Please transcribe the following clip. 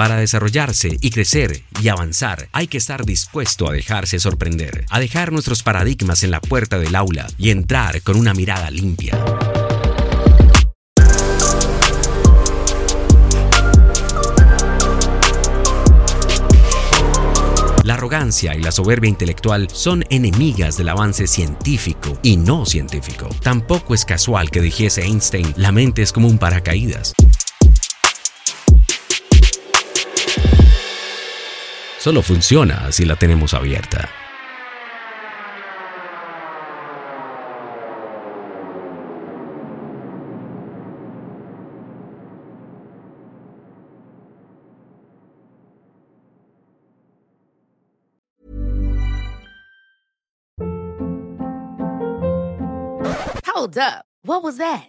Para desarrollarse y crecer y avanzar, hay que estar dispuesto a dejarse sorprender, a dejar nuestros paradigmas en la puerta del aula y entrar con una mirada limpia. La arrogancia y la soberbia intelectual son enemigas del avance científico y no científico. Tampoco es casual que dijese Einstein, la mente es como un paracaídas. Solo funciona si la tenemos abierta. Hold up. What was that?